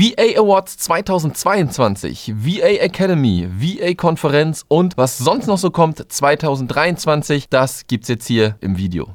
VA Awards 2022, VA Academy, VA Konferenz und was sonst noch so kommt 2023, das gibt's jetzt hier im Video.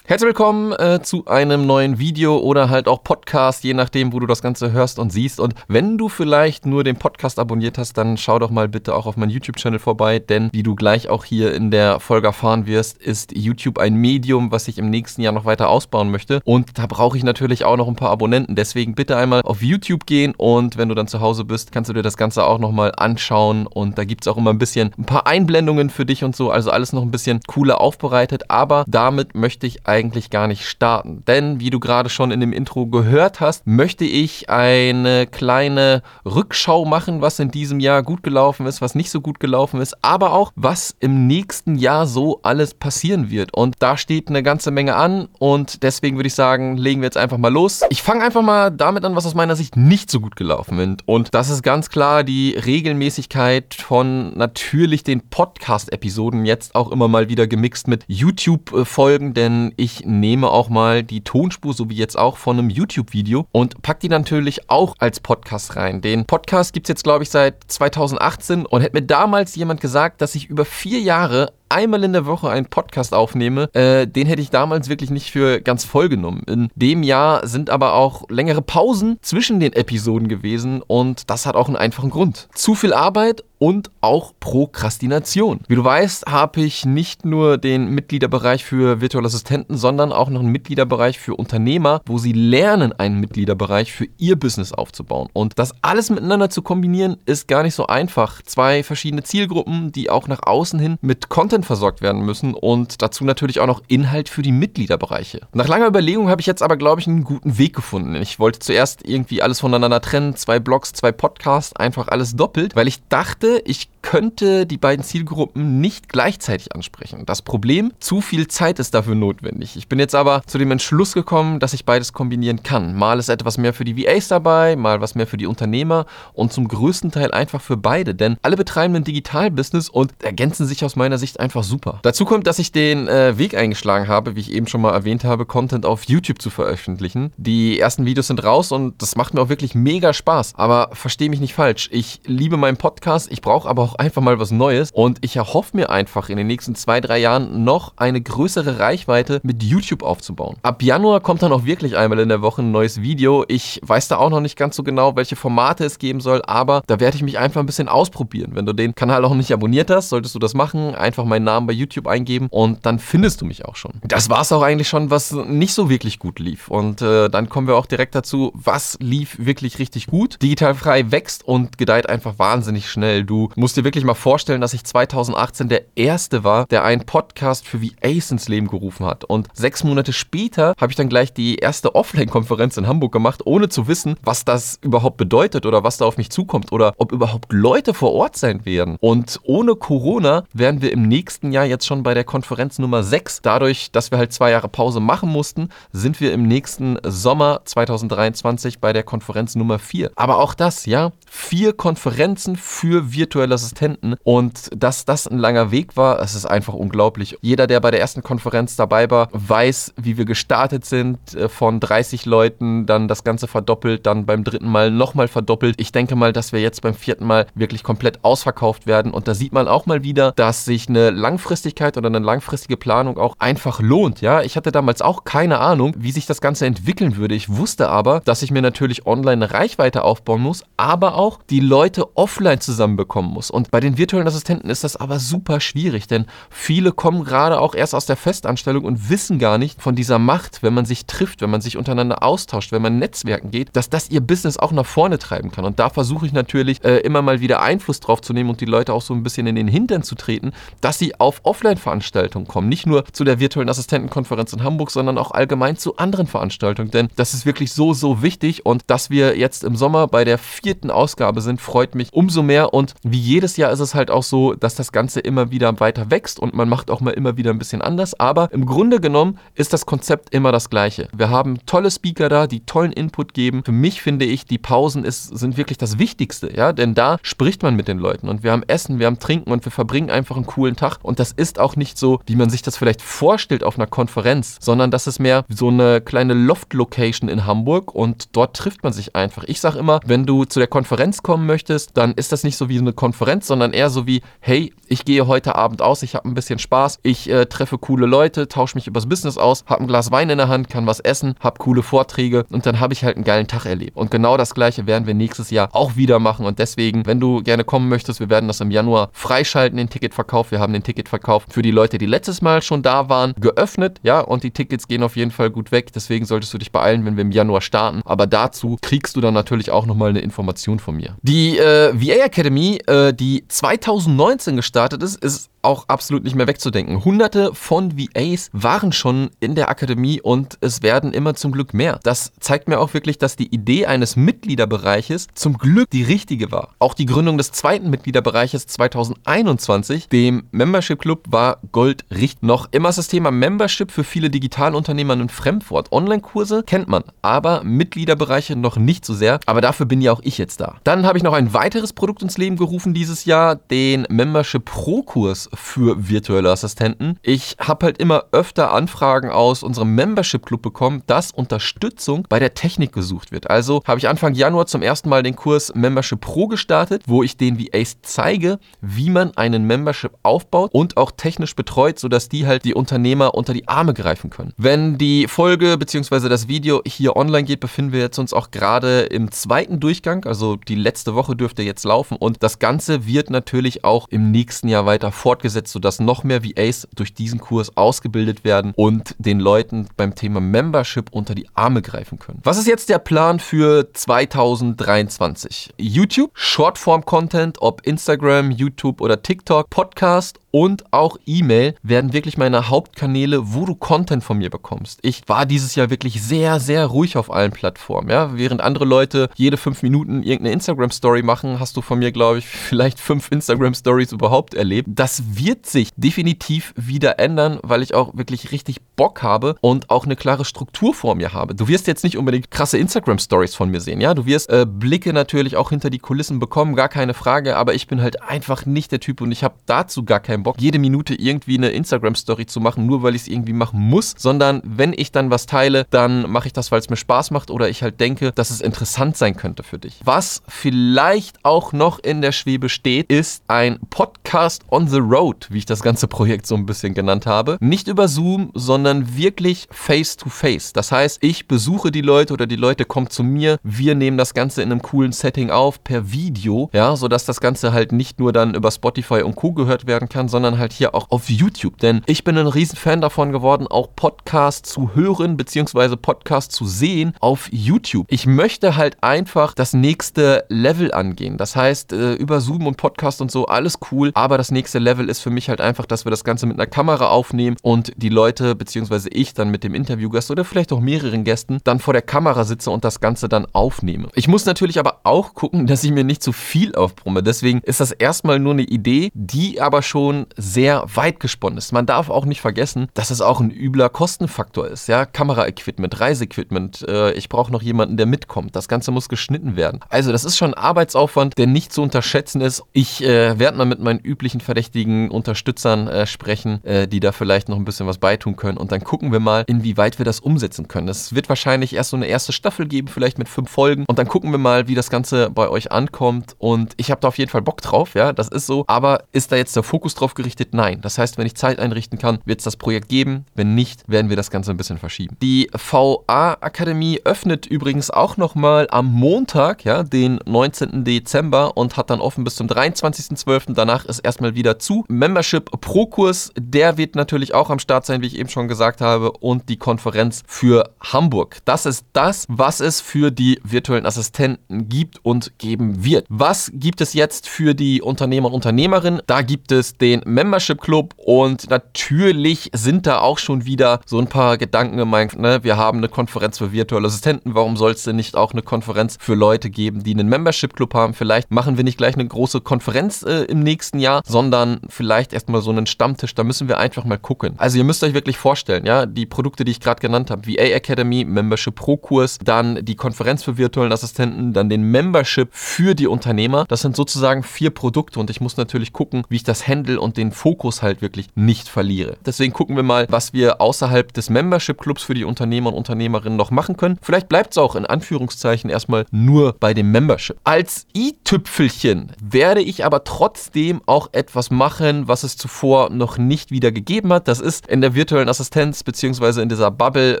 Herzlich willkommen äh, zu einem neuen Video oder halt auch Podcast, je nachdem, wo du das Ganze hörst und siehst. Und wenn du vielleicht nur den Podcast abonniert hast, dann schau doch mal bitte auch auf meinen YouTube-Channel vorbei, denn wie du gleich auch hier in der Folge erfahren wirst, ist YouTube ein Medium, was ich im nächsten Jahr noch weiter ausbauen möchte. Und da brauche ich natürlich auch noch ein paar Abonnenten. Deswegen bitte einmal auf YouTube gehen und wenn du dann zu Hause bist, kannst du dir das Ganze auch nochmal anschauen. Und da gibt es auch immer ein bisschen ein paar Einblendungen für dich und so. Also alles noch ein bisschen cooler aufbereitet. Aber damit möchte ich eigentlich eigentlich gar nicht starten. Denn, wie du gerade schon in dem Intro gehört hast, möchte ich eine kleine Rückschau machen, was in diesem Jahr gut gelaufen ist, was nicht so gut gelaufen ist, aber auch, was im nächsten Jahr so alles passieren wird. Und da steht eine ganze Menge an und deswegen würde ich sagen, legen wir jetzt einfach mal los. Ich fange einfach mal damit an, was aus meiner Sicht nicht so gut gelaufen ist. Und das ist ganz klar die Regelmäßigkeit von natürlich den Podcast-Episoden, jetzt auch immer mal wieder gemixt mit YouTube-Folgen, denn ich ich nehme auch mal die Tonspur, so wie jetzt auch, von einem YouTube-Video und pack die natürlich auch als Podcast rein. Den Podcast gibt es jetzt, glaube ich, seit 2018 und hätte mir damals jemand gesagt, dass ich über vier Jahre einmal in der Woche einen Podcast aufnehme, äh, den hätte ich damals wirklich nicht für ganz voll genommen. In dem Jahr sind aber auch längere Pausen zwischen den Episoden gewesen und das hat auch einen einfachen Grund. Zu viel Arbeit und auch Prokrastination. Wie du weißt, habe ich nicht nur den Mitgliederbereich für virtuelle Assistenten, sondern auch noch einen Mitgliederbereich für Unternehmer, wo sie lernen, einen Mitgliederbereich für ihr Business aufzubauen. Und das alles miteinander zu kombinieren, ist gar nicht so einfach. Zwei verschiedene Zielgruppen, die auch nach außen hin mit Content versorgt werden müssen und dazu natürlich auch noch Inhalt für die Mitgliederbereiche. Nach langer Überlegung habe ich jetzt aber, glaube ich, einen guten Weg gefunden. Ich wollte zuerst irgendwie alles voneinander trennen, zwei Blogs, zwei Podcasts, einfach alles doppelt, weil ich dachte, ich könnte die beiden Zielgruppen nicht gleichzeitig ansprechen. Das Problem, zu viel Zeit ist dafür notwendig. Ich bin jetzt aber zu dem Entschluss gekommen, dass ich beides kombinieren kann. Mal ist etwas mehr für die VAs dabei, mal was mehr für die Unternehmer und zum größten Teil einfach für beide, denn alle betreiben ein Digitalbusiness und ergänzen sich aus meiner Sicht einfach super. Dazu kommt, dass ich den äh, Weg eingeschlagen habe, wie ich eben schon mal erwähnt habe, Content auf YouTube zu veröffentlichen. Die ersten Videos sind raus und das macht mir auch wirklich mega Spaß. Aber verstehe mich nicht falsch. Ich liebe meinen Podcast, ich brauche aber auch einfach mal was Neues und ich erhoffe mir einfach in den nächsten zwei, drei Jahren noch eine größere Reichweite mit YouTube aufzubauen. Ab Januar kommt dann auch wirklich einmal in der Woche ein neues Video. Ich weiß da auch noch nicht ganz so genau, welche Formate es geben soll, aber da werde ich mich einfach ein bisschen ausprobieren. Wenn du den Kanal auch nicht abonniert hast, solltest du das machen. Einfach meinen Namen bei YouTube eingeben und dann findest du mich auch schon. Das war es auch eigentlich schon, was nicht so wirklich gut lief. Und äh, dann kommen wir auch direkt dazu, was lief wirklich richtig gut. Digitalfrei wächst und gedeiht einfach wahnsinnig schnell. Du musst dir wirklich mal vorstellen, dass ich 2018 der Erste war, der einen Podcast für VAs ins Leben gerufen hat. Und sechs Monate später habe ich dann gleich die erste Offline-Konferenz in Hamburg gemacht, ohne zu wissen, was das überhaupt bedeutet oder was da auf mich zukommt oder ob überhaupt Leute vor Ort sein werden. Und ohne Corona werden wir im nächsten Jahr jetzt schon bei der Konferenz Nummer 6. Dadurch, dass wir halt zwei Jahre Pause machen mussten, sind wir im nächsten Sommer 2023 bei der Konferenz Nummer 4. Aber auch das, ja, vier Konferenzen für virtuelle Assistenten und dass das ein langer Weg war, es ist einfach unglaublich. Jeder, der bei der ersten Konferenz dabei war, weiß, wie wir gestartet sind äh, von 30 Leuten, dann das Ganze verdoppelt, dann beim dritten Mal nochmal verdoppelt. Ich denke mal, dass wir jetzt beim vierten Mal wirklich komplett ausverkauft werden und da sieht man auch mal wieder, dass sich eine Langfristigkeit oder eine langfristige Planung auch einfach lohnt. Ja, ich hatte damals auch keine Ahnung, wie sich das Ganze entwickeln würde. Ich wusste aber, dass ich mir natürlich online eine Reichweite aufbauen muss, aber auch die Leute offline zusammenbekommen muss. Und bei den virtuellen Assistenten ist das aber super schwierig, denn viele kommen gerade auch erst aus der Festanstellung und wissen gar nicht von dieser Macht, wenn man sich trifft, wenn man sich untereinander austauscht, wenn man Netzwerken geht, dass das ihr Business auch nach vorne treiben kann. Und da versuche ich natürlich äh, immer mal wieder Einfluss drauf zu nehmen und die Leute auch so ein bisschen in den Hintern zu treten, dass sie auf Offline-Veranstaltungen kommen. Nicht nur zu der virtuellen Assistentenkonferenz in Hamburg, sondern auch allgemein zu anderen Veranstaltungen. Denn das ist wirklich so, so wichtig. Und dass wir jetzt im Sommer bei der vierten Ausgabe sind, freut mich umso mehr. Und Und wie jedes Jahr ist es halt auch so, dass das Ganze immer wieder weiter wächst und man macht auch mal immer wieder ein bisschen anders. Aber im Grunde genommen ist das Konzept immer das gleiche. Wir haben tolle Speaker da, die tollen Input geben. Für mich finde ich, die Pausen ist, sind wirklich das Wichtigste, ja, denn da spricht man mit den Leuten und wir haben Essen, wir haben Trinken und wir verbringen einfach einen coolen Tag. Und das ist auch nicht so, wie man sich das vielleicht vorstellt auf einer Konferenz, sondern das ist mehr so eine kleine Loft-Location in Hamburg und dort trifft man sich einfach. Ich sage immer, wenn du zu der Konferenz kommen möchtest, dann ist das nicht so wie eine Konferenz, sondern eher so wie, hey, ich gehe heute Abend aus, ich habe ein bisschen Spaß, ich äh, treffe coole Leute, tausche mich übers Business aus, habe ein Glas Wein in der Hand, kann was essen, habe coole Vorträge und dann habe ich halt einen geilen Tag erlebt. Und genau das gleiche werden wir nächstes Jahr auch wieder machen und deswegen, wenn du gerne kommen möchtest, wir werden das im Januar freischalten, den Ticketverkauf. Wir haben den Ticketverkauf für die Leute, die letztes Mal schon da waren, geöffnet, ja, und die Tickets gehen auf jeden Fall gut weg. Deswegen solltest du dich beeilen, wenn wir im Januar starten. Aber dazu kriegst du dann natürlich auch nochmal eine Information von mir. Die äh, VA Academy, äh, die 2019 gestartet ist, ist auch absolut nicht mehr wegzudenken. Hunderte von VAs waren schon in der Akademie und es werden immer zum Glück mehr. Das zeigt mir auch wirklich, dass die Idee eines Mitgliederbereiches zum Glück die richtige war. Auch die Gründung des zweiten Mitgliederbereiches 2021, dem Membership Club, war Gold richtig. Noch immer ist das Thema Membership für viele Digitalunternehmer ein Fremdwort. Online-Kurse kennt man, aber Mitgliederbereiche noch nicht so sehr. Aber dafür bin ja auch ich jetzt da. Dann habe ich noch ein weiteres Produkt ins Leben gerufen dieses Jahr, den Membership Pro Kurs für virtuelle Assistenten. Ich habe halt immer öfter Anfragen aus unserem Membership Club bekommen, dass Unterstützung bei der Technik gesucht wird. Also habe ich Anfang Januar zum ersten Mal den Kurs Membership Pro gestartet, wo ich den VAs zeige, wie man einen Membership aufbaut und auch technisch betreut, sodass die halt die Unternehmer unter die Arme greifen können. Wenn die Folge bzw. das Video hier online geht, befinden wir jetzt uns auch gerade im zweiten Durchgang, also die letzte Woche dürfte jetzt laufen und das Ganze wird natürlich auch im nächsten Jahr weiter fortgesetzt sodass noch mehr VAs durch diesen Kurs ausgebildet werden und den Leuten beim Thema Membership unter die Arme greifen können. Was ist jetzt der Plan für 2023? YouTube, Shortform-Content, ob Instagram, YouTube oder TikTok, Podcast und auch E-Mail werden wirklich meine Hauptkanäle, wo du Content von mir bekommst. Ich war dieses Jahr wirklich sehr, sehr ruhig auf allen Plattformen. Ja? Während andere Leute jede fünf Minuten irgendeine Instagram-Story machen, hast du von mir, glaube ich, vielleicht fünf Instagram-Stories überhaupt erlebt. Das wird sich definitiv wieder ändern, weil ich auch wirklich richtig Bock habe und auch eine klare Struktur vor mir habe. Du wirst jetzt nicht unbedingt krasse Instagram-Stories von mir sehen. Ja? Du wirst äh, Blicke natürlich auch hinter die Kulissen bekommen, gar keine Frage, aber ich bin halt einfach nicht der Typ und ich habe dazu gar keinen Bock, jede Minute irgendwie eine Instagram-Story zu machen, nur weil ich es irgendwie machen muss, sondern wenn ich dann was teile, dann mache ich das, weil es mir Spaß macht oder ich halt denke, dass es interessant sein könnte für dich. Was vielleicht auch noch in der Schwebe steht, ist ein Podcast on the Road, wie ich das ganze Projekt so ein bisschen genannt habe. Nicht über Zoom, sondern wirklich face to face. Das heißt, ich besuche die Leute oder die Leute kommen zu mir. Wir nehmen das Ganze in einem coolen Setting auf per Video, ja, sodass das Ganze halt nicht nur dann über Spotify und Co. gehört werden kann, sondern sondern halt hier auch auf YouTube. Denn ich bin ein riesen Fan davon geworden, auch Podcasts zu hören bzw. Podcasts zu sehen auf YouTube. Ich möchte halt einfach das nächste Level angehen. Das heißt, äh, über Zoom und Podcast und so, alles cool. Aber das nächste Level ist für mich halt einfach, dass wir das Ganze mit einer Kamera aufnehmen und die Leute bzw. ich dann mit dem Interviewgast oder vielleicht auch mehreren Gästen dann vor der Kamera sitze und das Ganze dann aufnehme. Ich muss natürlich aber auch gucken, dass ich mir nicht zu viel aufbrumme. Deswegen ist das erstmal nur eine Idee, die aber schon sehr weit gesponnen ist. Man darf auch nicht vergessen, dass es auch ein übler Kostenfaktor ist. Ja, Kameraequipment, Reiseequipment. Äh, ich brauche noch jemanden, der mitkommt. Das Ganze muss geschnitten werden. Also das ist schon ein Arbeitsaufwand, der nicht zu unterschätzen ist. Ich äh, werde mal mit meinen üblichen verdächtigen Unterstützern äh, sprechen, äh, die da vielleicht noch ein bisschen was beitun können. Und dann gucken wir mal, inwieweit wir das umsetzen können. Es wird wahrscheinlich erst so eine erste Staffel geben, vielleicht mit fünf Folgen. Und dann gucken wir mal, wie das Ganze bei euch ankommt. Und ich habe da auf jeden Fall Bock drauf. Ja, das ist so. Aber ist da jetzt der Fokus drauf gerichtet? Nein. Das heißt, wenn ich Zeit einrichten kann, wird es das Projekt geben. Wenn nicht, werden wir das Ganze ein bisschen verschieben. Die VA-Akademie öffnet übrigens auch nochmal am Montag, ja, den 19. Dezember und hat dann offen bis zum 23.12. Danach ist erstmal wieder zu. Membership Pro-Kurs, der wird natürlich auch am Start sein, wie ich eben schon gesagt habe, und die Konferenz für Hamburg. Das ist das, was es für die virtuellen Assistenten gibt und geben wird. Was gibt es jetzt für die Unternehmer und Unternehmerinnen? Da gibt es den Membership Club und natürlich sind da auch schon wieder so ein paar Gedanken gemeint. Ne? Wir haben eine Konferenz für virtuelle Assistenten. Warum soll es denn nicht auch eine Konferenz für Leute geben, die einen Membership Club haben? Vielleicht machen wir nicht gleich eine große Konferenz äh, im nächsten Jahr, sondern vielleicht erstmal so einen Stammtisch. Da müssen wir einfach mal gucken. Also ihr müsst euch wirklich vorstellen, ja, die Produkte, die ich gerade genannt habe, VA Academy, Membership Pro Kurs, dann die Konferenz für virtuellen Assistenten, dann den Membership für die Unternehmer. Das sind sozusagen vier Produkte und ich muss natürlich gucken, wie ich das handle und den Fokus halt wirklich nicht verliere. Deswegen gucken wir mal, was wir außerhalb des Membership Clubs für die Unternehmer und Unternehmerinnen noch machen können. Vielleicht bleibt es auch in Anführungszeichen erstmal nur bei dem Membership. Als i-Tüpfelchen werde ich aber trotzdem auch etwas machen, was es zuvor noch nicht wieder gegeben hat. Das ist in der virtuellen Assistenz bzw. in dieser Bubble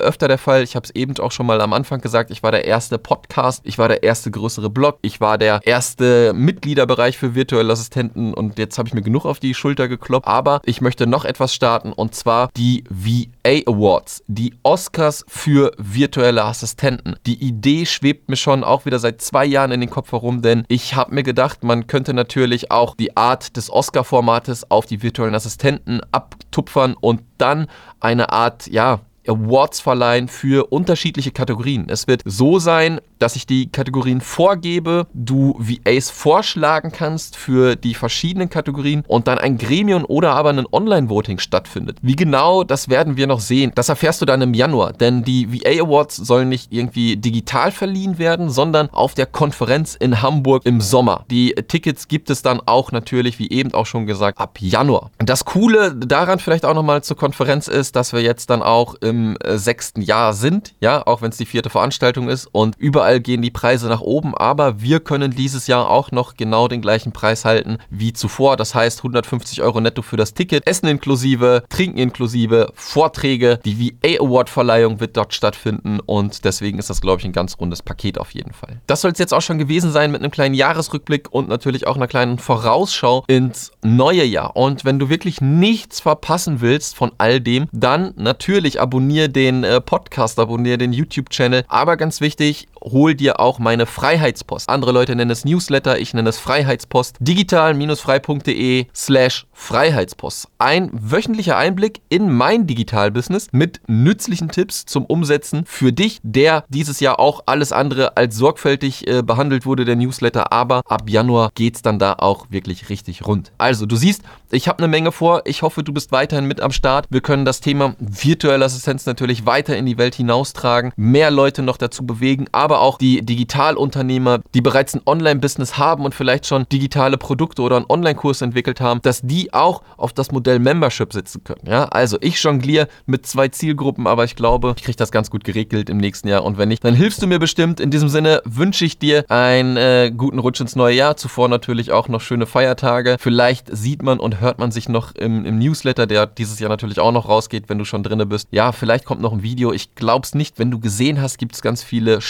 öfter der Fall. Ich habe es eben auch schon mal am Anfang gesagt, ich war der erste Podcast, ich war der erste größere Blog, ich war der erste Mitgliederbereich für virtuelle Assistenten und jetzt habe ich mir genug auf die Schulter gekloppt. Aber ich möchte noch etwas starten und zwar die VA Awards, die Oscars für virtuelle Assistenten. Die Idee schwebt mir schon auch wieder seit zwei Jahren in den Kopf herum, denn ich habe mir gedacht, man könnte natürlich auch die Art des Oscar-Formates auf die virtuellen Assistenten abtupfern und dann eine Art, ja, Awards verleihen für unterschiedliche Kategorien. Es wird so sein, dass ich die Kategorien vorgebe, du VAs vorschlagen kannst für die verschiedenen Kategorien und dann ein Gremium oder aber ein Online-Voting stattfindet. Wie genau, das werden wir noch sehen. Das erfährst du dann im Januar, denn die VA Awards sollen nicht irgendwie digital verliehen werden, sondern auf der Konferenz in Hamburg im Sommer. Die Tickets gibt es dann auch natürlich, wie eben auch schon gesagt, ab Januar. Das Coole daran vielleicht auch nochmal zur Konferenz ist, dass wir jetzt dann auch im äh, sechsten Jahr sind, ja, auch wenn es die vierte Veranstaltung ist und überall Überall gehen die Preise nach oben, aber wir können dieses Jahr auch noch genau den gleichen Preis halten wie zuvor. Das heißt 150 Euro netto für das Ticket, Essen inklusive, Trinken inklusive, Vorträge, die VA Award Verleihung wird dort stattfinden und deswegen ist das, glaube ich, ein ganz rundes Paket auf jeden Fall. Das soll es jetzt auch schon gewesen sein mit einem kleinen Jahresrückblick und natürlich auch einer kleinen Vorausschau ins neue Jahr. Und wenn du wirklich nichts verpassen willst von all dem, dann natürlich abonniere den äh, Podcast, abonniere den YouTube-Channel. Aber ganz wichtig, hol dir auch meine Freiheitspost. Andere Leute nennen es Newsletter, ich nenne es Freiheitspost. digital-frei.de slash Freiheitspost. Ein wöchentlicher Einblick in mein Digitalbusiness mit nützlichen Tipps zum Umsetzen für dich, der dieses Jahr auch alles andere als sorgfältig äh, behandelt wurde, der Newsletter. Aber ab Januar geht es dann da auch wirklich richtig rund. Also, du siehst, ich habe eine Menge vor. Ich hoffe, du bist weiterhin mit am Start. Wir können das Thema virtuelle Assistenz natürlich weiter in die Welt hinaustragen, mehr Leute noch dazu bewegen, aber auch die Digitalunternehmer, die bereits ein Online-Business haben und vielleicht schon digitale Produkte oder einen Online-Kurs entwickelt haben, dass die auch auf das Modell Membership sitzen können. Ja, also ich jongliere mit zwei Zielgruppen, aber ich glaube, ich kriege das ganz gut geregelt im nächsten Jahr und wenn nicht, dann hilfst du mir bestimmt. In diesem Sinne wünsche ich dir einen äh, guten Rutsch ins neue Jahr. Zuvor natürlich auch noch schöne Feiertage. Vielleicht sieht man und hört man sich noch im, im Newsletter, der dieses Jahr natürlich auch noch rausgeht, wenn du schon drinne bist. Ja, vielleicht kommt noch ein Video. Ich glaube es nicht. Wenn du gesehen hast, gibt es ganz viele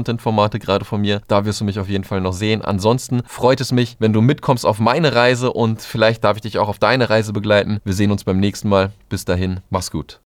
Short-Content-Formate gerade von mir. Da wirst du mich auf jeden Fall noch sehen. Ansonsten freut es mich, wenn du mitkommst auf meine Reise und vielleicht darf ich dich auch auf deine Reise begleiten. Wir sehen uns beim nächsten Mal. Bis dahin, mach's gut.